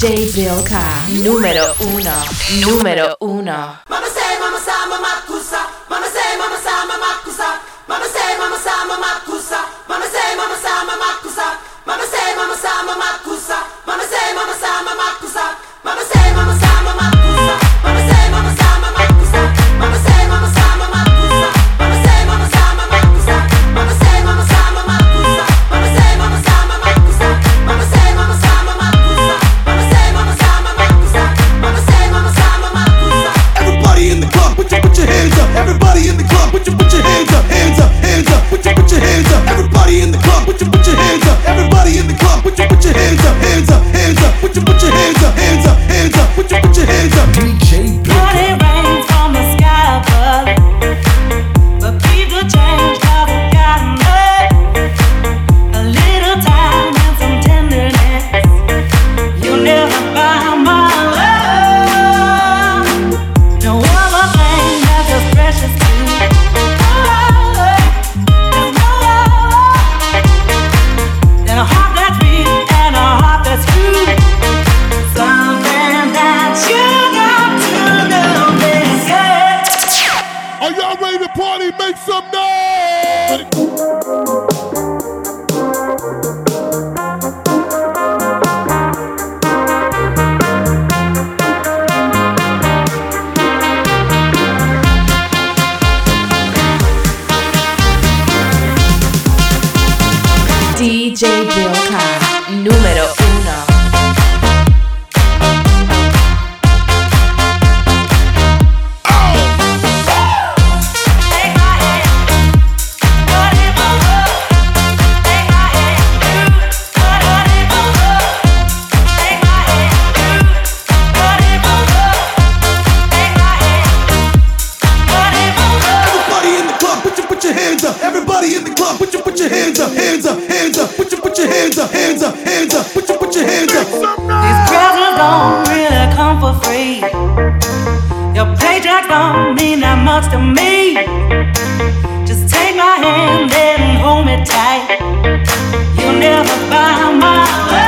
DJ Vilca, número uno, número uno. party, make some noise! DJ número much to me. Just take my hand and hold me tight. You'll never find my love.